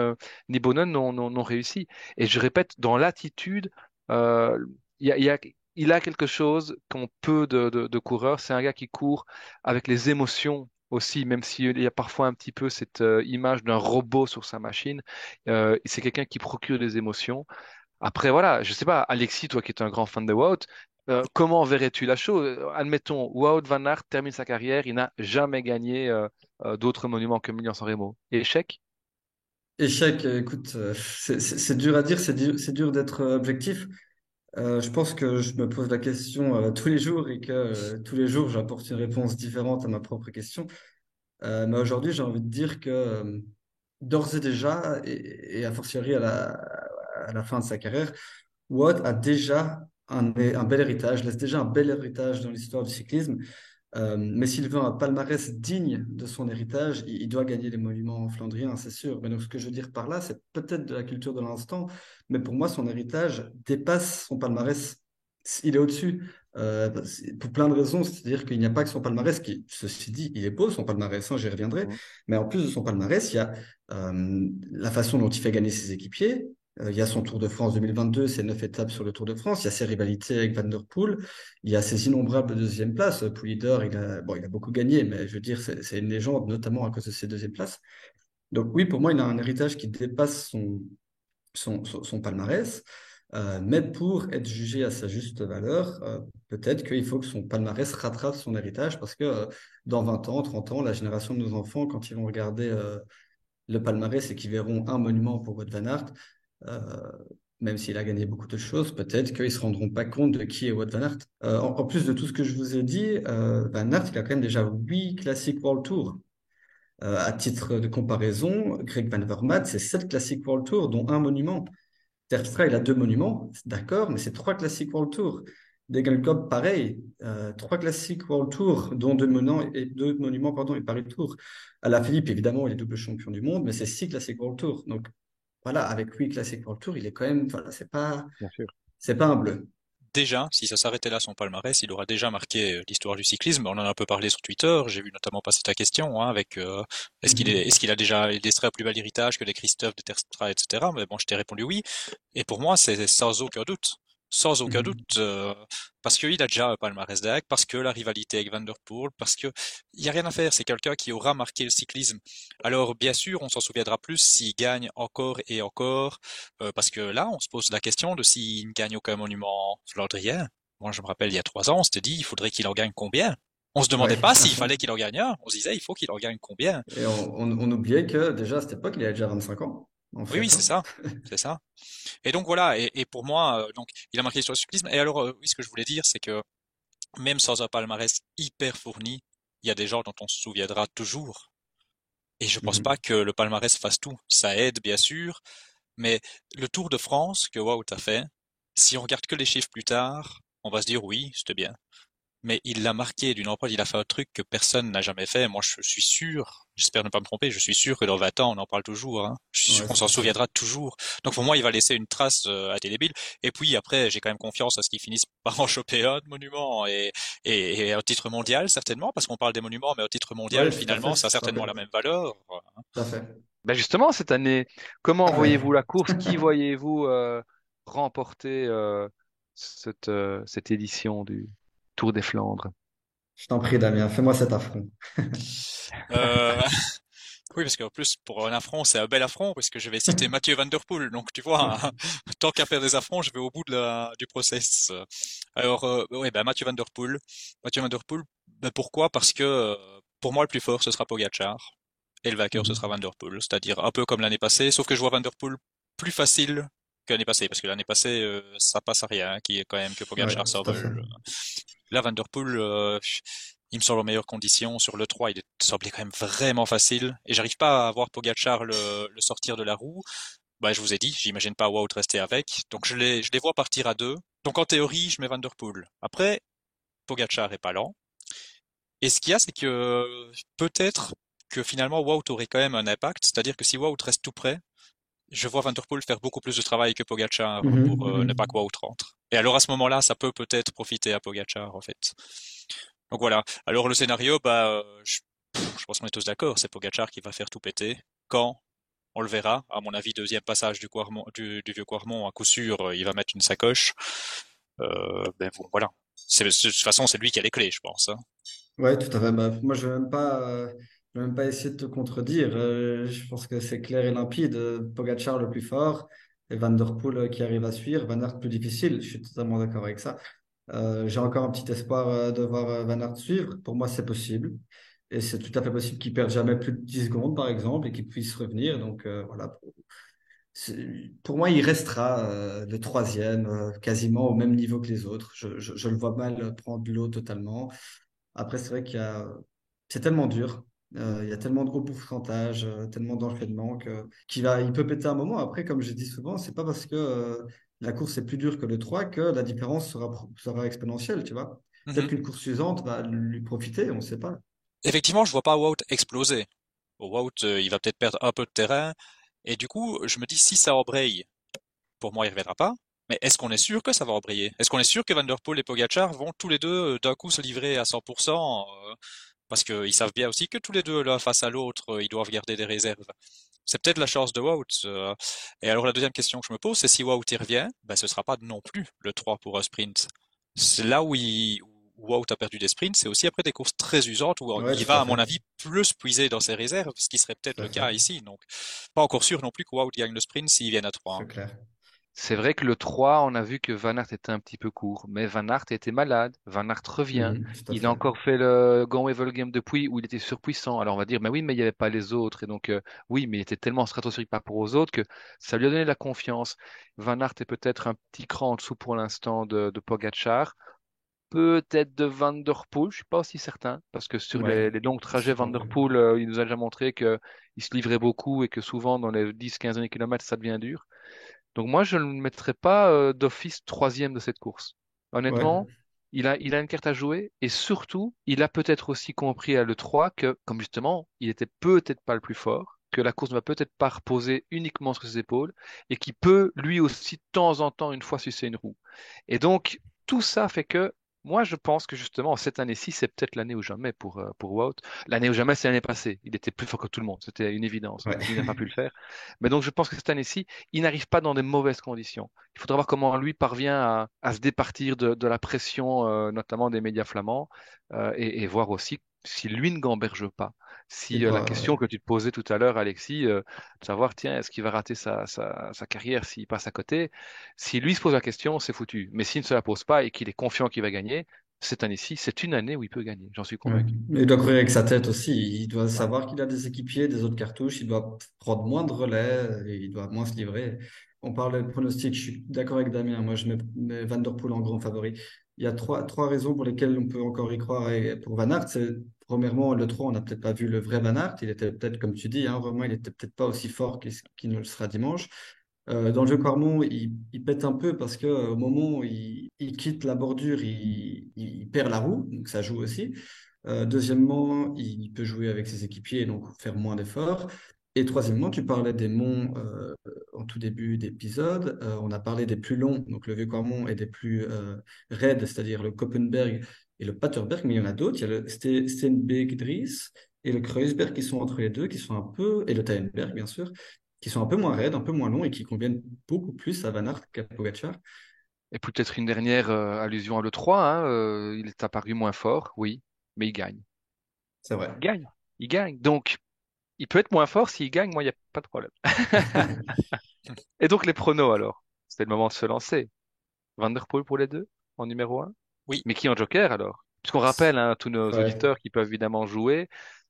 ni n'ont réussi. Et je répète, dans l'attitude, il y a, y a il a quelque chose qu'ont peu de, de, coureurs. C'est un gars qui court avec les émotions aussi, même s'il y a parfois un petit peu cette euh, image d'un robot sur sa machine. Euh, c'est quelqu'un qui procure des émotions. Après, voilà, je sais pas, Alexis, toi qui es un grand fan de Wout, euh, comment verrais-tu la chose? Admettons, Wout van Aert termine sa carrière, il n'a jamais gagné d'autres monuments que Milan-San Remo. Échec? Échec, écoute, c'est dur à dire, c'est dur d'être objectif. Euh, je pense que je me pose la question euh, tous les jours et que euh, tous les jours j'apporte une réponse différente à ma propre question. mais aujourd'hui, j'ai envie de dire que d'ores et déjà, et, et a fortiori à la, fin de sa carrière, Watt a déjà un bel héritage, laisse déjà un bel héritage dans l'histoire du cyclisme. Euh, mais s'il veut un palmarès digne de son héritage, il, doit gagner les monuments flandriens, c'est sûr. Mais donc, ce que je veux dire par là, c'est peut-être de la culture de l'instant, mais pour moi, son héritage dépasse son palmarès. Il est au-dessus euh, pour plein de raisons. C'est-à-dire qu'il n'y a pas que son palmarès qui, ceci dit, il est beau, son palmarès, hein, j'y reviendrai. Mais en plus de son palmarès, il y a euh, la façon dont il fait gagner ses équipiers, il y a son Tour de France 2022, c'est neuf étapes sur le Tour de France. Il y a ses rivalités avec Van Der Poel. Il y a ses innombrables deuxième places. Poulidor, il a, bon, il a beaucoup gagné, mais je veux dire, c'est une légende, notamment à cause de ses deuxièmes places. Donc oui, pour moi, il a un héritage qui dépasse son, son, palmarès. Euh, mais pour être jugé à sa juste valeur, euh, peut-être qu'il faut que son palmarès rattrape son héritage parce que dans 20 ans, 30 ans, la génération de nos enfants, quand ils vont regarder le palmarès et qu'ils verront un monument pour Wout van Aert, euh, même s'il a gagné beaucoup de choses, peut-être qu'ils ne se rendront pas compte de qui est Wout Van Aert. Euh, en, plus de tout ce que je vous ai dit, euh, Van Aert, il a quand même déjà huit classiques World Tour. à titre de comparaison, Greg Van Vermaat, c'est sept classiques World Tour, dont un monument. Terstra, il a deux monuments, d'accord, mais c'est trois classiques World Tour. Degenkolb, pareil, trois classiques World Tour, dont deux, monuments et, deux monuments pardon, et Paris Tour. À la Philippe, évidemment, il est double champion du monde, mais c'est six classiques World Tour. Donc, voilà, avec lui classique pour le tour, il est quand même, voilà, c'est pas, c'est pas un bleu. Déjà, si ça s'arrêtait là son palmarès, il aura déjà marqué euh, l'histoire du cyclisme. On en a un peu parlé sur Twitter. J'ai vu notamment passer ta question hein, avec euh, est-ce qu'il est, est-ce qu'il a déjà illustré un plus bel héritage que les Christophe de Terstra, etc. Mais bon, je t'ai répondu oui. Et pour moi, c'est sans aucun doute sans aucun mmh doute, euh, parce qu'il a déjà un palmarès d'AC, parce que la rivalité avec Van Der Poel, parce que il y a rien à faire. C'est quelqu'un qui aura marqué le cyclisme. Alors bien sûr, on s'en souviendra plus s'il gagne encore et encore, euh, parce que là, on se pose la question de s'il ne gagne aucun monument flandrien. Moi, je me rappelle, il y a trois ans, on s'était dit, il faudrait qu'il en gagne combien? On se demandait pas s'il fallait qu'il en gagne un. On se disait, il faut qu'il en gagne combien? Et on, on, oubliait que déjà à cette époque, il avait déjà 25 ans. Oui, oui, c'est ça, c'est ça. Et donc voilà. Et, et, pour moi, euh, donc il a marqué sur le cyclisme. Et alors, euh, oui, ce que je voulais dire, c'est que même sans un palmarès hyper fourni, il y a des gens dont on se souviendra toujours. Et je pense mmh pas que le palmarès fasse tout. Ça aide, bien sûr, mais le Tour de France que Wout a fait, si on regarde que les chiffres plus tard, on va se dire oui, c'était bien mais il l'a marqué d'une empreinte, il a fait un truc que personne n'a jamais fait. Moi, je suis sûr, j'espère ne pas me tromper, je suis sûr que dans 20 ans, on en parle toujours. Hein. Je suis sûr qu'on s'en souviendra toujours. Donc pour moi, il va laisser une trace euh, indélébile. Et puis après, j'ai quand même confiance à ce qu'il finisse par en choper un de monument et, et, et, un titre mondial, certainement, parce qu'on parle des monuments, mais un titre mondial, finalement, ça a certainement la même valeur. Tout à fait. Ben justement, cette année, comment voyez-vous la course? Qui voyez-vous euh, remporter euh, cette, euh, cette édition du, Tour des Flandres. Je t'en prie, Damien, fais-moi cet affront. euh... Oui, parce qu'en plus, pour un affront, c'est un bel affront, parce que je vais citer Mathieu Van Der Poel. Donc, tu vois, tant qu'à faire des affronts, je vais au bout de la, du process. Alors, euh, oui, ben, Mathieu Van Der Poel. Mathieu Van Der Poel, ben, pourquoi? Parce que, euh, pour moi, le plus fort, ce sera Pogacar. Et le vainqueur, ce mhm. sera Van Der Poel. C'est-à-dire un peu comme l'année passée, sauf que je vois Van Der Poel plus facile que l'année passée, parce que l'année passée, euh, ça passe à rien, qui est quand même que Pogacar ouais, Là, Van euh, il me semble en meilleures conditions. Sur le 3, il semblait quand même vraiment facile. Et j'arrive pas à voir Pogacar le, sortir de la roue. Bah, je vous ai dit, j'imagine pas Wout rester avec. Donc je les, vois partir à deux. Donc en théorie, je mets Van Der Poel. Après, Pogacar est pas lent. Et ce qu'il y a, c'est que peut-être que finalement Wout aurait quand même un impact. C'est-à-dire que si Wout reste tout près, je vois Van Der Poel faire beaucoup plus de travail que Pogacar mhm, pour euh, mhm. ne pas que Wout rentre. Et alors à ce moment-là, ça peut peut-être profiter à Pogacar en fait. Donc voilà. Alors le scénario, bah, euh, je, je pense qu'on est tous d'accord, c'est Pogacar qui va faire tout péter. Quand on le verra. À mon avis, deuxième passage du, du, du vieux Quarmont, à coup sûr, euh, il va mettre une sacoche. Euh, ben bon, voilà. C'est, de toute façon, c'est lui qui a les clés, je pense. Hein. Ouais, tout à fait. Bah, moi, je vais même pas, je vais même pas essayer de te contredire. je pense que c'est clair et limpide. Pogacar le plus fort et Van Der Poel euh, qui arrive à suivre, Van Aert plus difficile, je suis totalement d'accord avec ça. Euh, j'ai encore un petit espoir euh, de voir Van Aert suivre. Pour moi, c'est possible. Et c'est tout à fait possible qu'il perde jamais plus de 10 secondes, par exemple, et qu'il puisse revenir. Donc voilà. Pour, moi, il restera le troisième, quasiment au même niveau que les autres. Je le vois mal prendre l'eau totalement. Après, c'est vrai qu'il y a... C'est tellement dur. Euh, il y a tellement de hauts pourcentages, euh, tellement d'enchaînements que qu'il va, il peut péter un moment. Après, comme je dis souvent, c'est pas parce que euh, la course est plus dure que le 3 que la différence sera, sera exponentielle, tu vois. Peut-être mhm. qu'une course suivante va lui profiter, on ne sait pas. Effectivement, je vois pas Wout exploser. Wout, il va peut-être perdre un peu de terrain. Et du coup, je me dis, si ça embraye, pour moi, il ne reviendra pas. Mais est-ce qu'on est sûr que ça va embrayer? Est-ce qu'on est sûr que Van Der Poel et Pogacar vont tous les deux d'un coup se livrer à 100% parce qu'ils savent bien aussi que tous les deux, là, face à l'autre, euh, ils doivent garder des réserves. C'est peut-être la chance de Wout. Euh. Et alors la deuxième question que je me pose, c'est si Wout y revient, ben ce sera pas non plus le 3 pour un sprint. C'est là où, il, Wout a perdu des sprints, c'est aussi après des courses très usantes où il va, à mon avis, plus puiser dans ses réserves, ce qui serait peut-être le cas ici. Donc, pas encore sûr non plus que Wout gagne le sprint s'il vient à 3. C'est clair. C'est vrai que le 3, on a vu que Van Aert était un petit peu court, mais Van Aert était malade. Van Aert revient. Il a encore fait le Gant Game depuis où il était surpuissant. Alors on va dire, mais oui, mais il n'y avait pas les autres. Et donc, euh, oui, mais il était tellement stratosphérique par rapport aux autres que ça lui a donné la confiance. Van Aert est peut-être un petit cran en dessous pour l'instant de, de Pogacar. Peut-être de Van Der Poel, je suis pas aussi certain, parce que sur les, longs trajets, Van Der Poel, euh, il nous a déjà montré qu'il se livrait beaucoup et que souvent dans les 10-15 derniers kilomètres, ça devient dur. Donc moi, je ne le mettrais pas euh, d'office troisième de cette course. Honnêtement, il, a, il a une carte à jouer et surtout, il a peut-être aussi compris à l'E3 que, comme justement, il était peut-être pas le plus fort, que la course ne va peut-être pas reposer uniquement sur ses épaules et qu'il peut lui aussi de temps en temps une fois sucer une roue. Et donc, tout ça fait que moi, je pense que justement, cette année-ci, c'est peut-être l'année ou jamais pour, euh, pour Wout. L'année ou jamais, c'est l'année passée. Il était plus fort que tout le monde. C'était une évidence. Il n'a pas pu le faire. Mais donc, je pense que cette année-ci, il n'arrive pas dans des mauvaises conditions. Il faudra voir comment lui parvient à, à se départir de, de la pression, euh, notamment des médias flamands, euh, et, et, voir aussi si lui ne gamberge pas. Si euh, la question que tu te posais tout à l'heure, Alexis, euh, de savoir, tiens, est-ce qu'il va rater sa, sa, sa carrière s'il passe à côté? Si lui se pose la question, c'est foutu. Mais s'il ne se la pose pas et qu'il est confiant qu'il va gagner, cette année-ci, c'est une année où il peut gagner, j'en suis convaincu. Mais il doit courir avec sa tête aussi. Il doit savoir qu'il a des équipiers, des autres cartouches. Il doit prendre moins de relais, et il doit moins se livrer. On parle de pronostic. Je suis d'accord avec Damien. Moi, je mets Van Der Poel en grand favori. Il y a trois, trois raisons pour lesquelles on peut encore y croire. Et pour Van Aert, c'est premièrement, le 3, on n'a peut-être pas vu le vrai Van Aert. Il était peut-être, comme tu dis, hein, vraiment, il était peut-être pas aussi fort qu'il ne le sera dimanche. Euh, dans le jeu Quarmont, il, pète un peu parce que euh, moment où il, quitte la bordure, il, perd la roue, donc ça joue aussi. Euh, deuxièmement, il peut jouer avec ses équipiers, donc faire moins d'efforts. Et troisièmement, tu parlais des monts en tout début d'épisode. On a parlé des plus longs, donc le Vieux-Cormont, et des plus raides, c'est-à-dire le Koppenberg et le Paterberg, mais il y en a d'autres. Il y a le Steenbeek-Dries et le Kreuzberg qui sont entre les deux, qui sont un peu, et le Taenberg, bien sûr, qui sont un peu moins raides, un peu moins longs et qui conviennent beaucoup plus à Van Aert qu'à Pogacar. Et peut-être une dernière allusion à l'E3, hein, il est apparu moins fort, oui, mais il gagne. C'est vrai. Il gagne. Il gagne. Donc, il peut être moins fort s'il gagne, moi, il n'y a pas de problème. Et donc, les pronos, alors? C'était le moment de se lancer. Vanderpool pour les deux, en numéro un? Oui. Mais qui en joker, alors? Puisqu'on rappelle hein, à tous nos auditeurs qui peuvent évidemment jouer,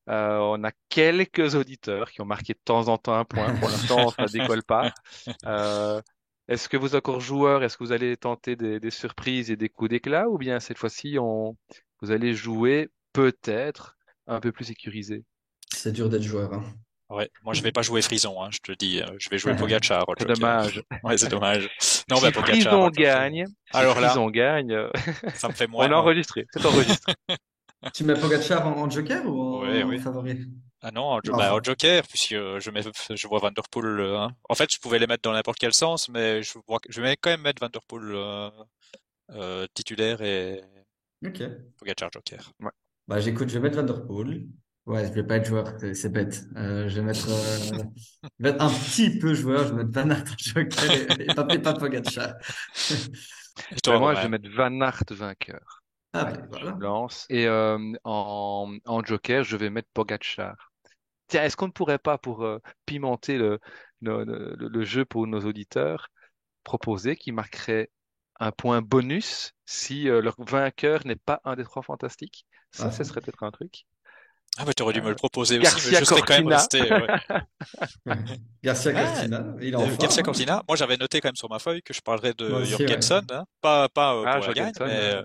euh, on a quelques auditeurs qui ont marqué de temps en temps un point. Pour l'instant, ça ne décolle pas. Euh, est-ce que vous êtes encore joueur Est-ce que vous allez tenter des, des surprises et des coups d'éclat Ou bien cette fois-ci, on, vous allez jouer peut-être un peu plus sécurisé? C'est dur d'être joueur. Hein. Ouais, moi je vais pas jouer Frison, hein, je te dis, euh, je vais jouer Pogacar. C'est dommage. Ouais, c'est dommage. Non, si bah, Pogacar. Frison gagne. Alors là, Frison gagne. Ça me fait moins. On a enregistré. C'est enregistré. tu mets Pogacar en, joker ou en, ouais, oui. favori? Ah non, en, bah, en, joker, puisque je mets, je vois Vanderpool. Hein. En fait, je pouvais les mettre dans n'importe quel sens, mais je vois, je vais quand même mettre Vanderpool euh, euh, titulaire et Ok. Pogacar Joker. Ouais. Bah, j'écoute, je vais mettre Vanderpool. Ouais, je vais pas être joueur, c'est bête. Euh, je vais mettre, euh, un petit peu joueur, je vais mettre Van Aert Joker et, et, pas, et pas Pogacar. moi, je vais mettre Van Aert vainqueur. Ah, ouais, voilà. Je lance. Et euh, en, en Joker, je vais mettre Pogacar. Tiens, est-ce qu'on ne pourrait pas, pour euh, pimenter le, le, le, le, jeu pour nos auditeurs, proposer qui marquerait un point bonus si euh, leur vainqueur n'est pas un des trois fantastiques? Ça, ce serait peut-être un truc. Ah bah aurais dû me le proposer aussi, mais je serais quand même resté. Garcia Cortina, il en Garcia Cortina. Moi j'avais noté quand même sur ma feuille que je parlerais de Jorgensen, hein. pas pas euh, ah, pour la gagne, mais euh,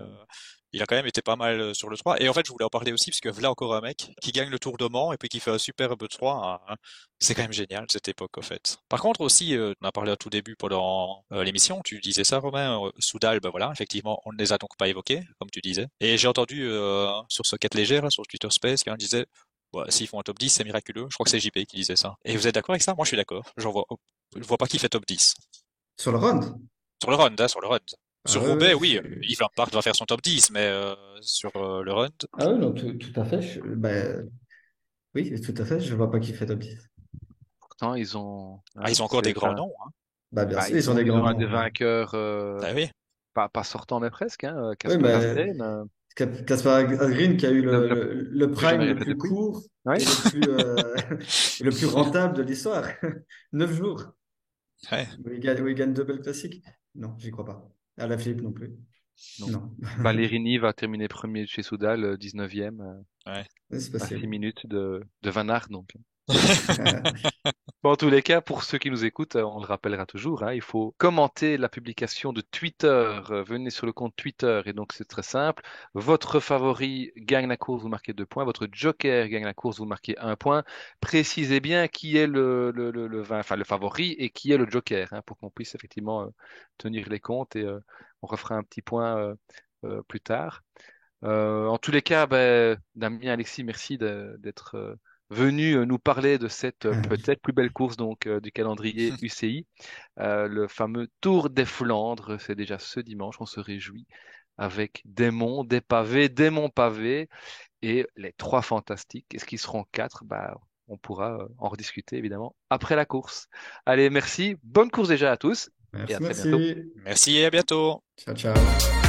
il a quand même été pas mal euh, sur le 3. Et en fait, je voulais en parler aussi, parce que là encore un mec qui gagne le Tour de Mans et puis qui fait un superbe 3. Hein. C'est quand même génial, cette époque, en fait. Par contre, aussi, euh, on a parlé à tout début pendant euh, l'émission, tu disais ça, Romain, Soudal, ben voilà, effectivement, on ne les a donc pas évoqués, comme tu disais. Et j'ai entendu sur ce quête légère, sur Twitter Space, quelqu'un disait, bah, s'ils font un top 10, c'est miraculeux. Je crois que c'est JP qui disait ça. Et vous êtes d'accord avec ça? Moi, je suis d'accord. Je vois, je vois pas qui fait top 10. Sur le round? Sur le round, hein, sur le round. Sur ah Roubaix, oui, Yves Lampard va faire son top 10, mais euh, sur euh, le run. Ah oui, non, tout, tout à fait. Je, bah, oui, tout à fait. Je vois pas qui fait top 10. Pourtant, ils ont. Ah, ils ont encore des grands noms. Hein. Bah, bien bah, sûr, ils, ils, ont des grands noms. des vainqueurs. Euh, bah, oui. pas, pas sortant, mais presque. Hein, Casper oui, Casper Green qui a eu le, le, le prime le plus court ouais. et le plus, euh, le plus rentable de l'histoire. Neuf jours. Ouais. Où il gagne, où il gagne deux belles classiques. Non, j'y crois pas. À la Philippe non plus. Non. Valérini va terminer premier chez Soudal, 19e. Euh, ouais. À 6 minutes de, de Van Aert, donc. en tous les cas, pour ceux qui nous écoutent, euh, on le rappellera toujours, hein, il faut commenter la publication de Twitter. Euh, venez sur le compte Twitter et donc c'est très simple. Votre favori gagne la course, vous marquez deux points. Votre joker gagne la course, vous marquez un point. Précisez bien qui est le favori et qui est le joker hein, pour qu'on puisse effectivement euh, tenir les comptes et on refera un petit point plus tard. en tous les cas, ben, Damien, Alexis, merci d'être venu euh, nous parler de cette euh, peut-être plus belle course donc euh, du calendrier UCI, le fameux Tour des Flandres. C'est déjà ce dimanche, on se réjouit avec des monts, des pavés, des monts pavés et les trois fantastiques. Est-ce qu'ils seront quatre? Bah, On pourra en rediscuter évidemment après la course. Allez, merci. Bonne course déjà à tous. Merci, et à très bientôt. Merci et à bientôt. Ciao, ciao.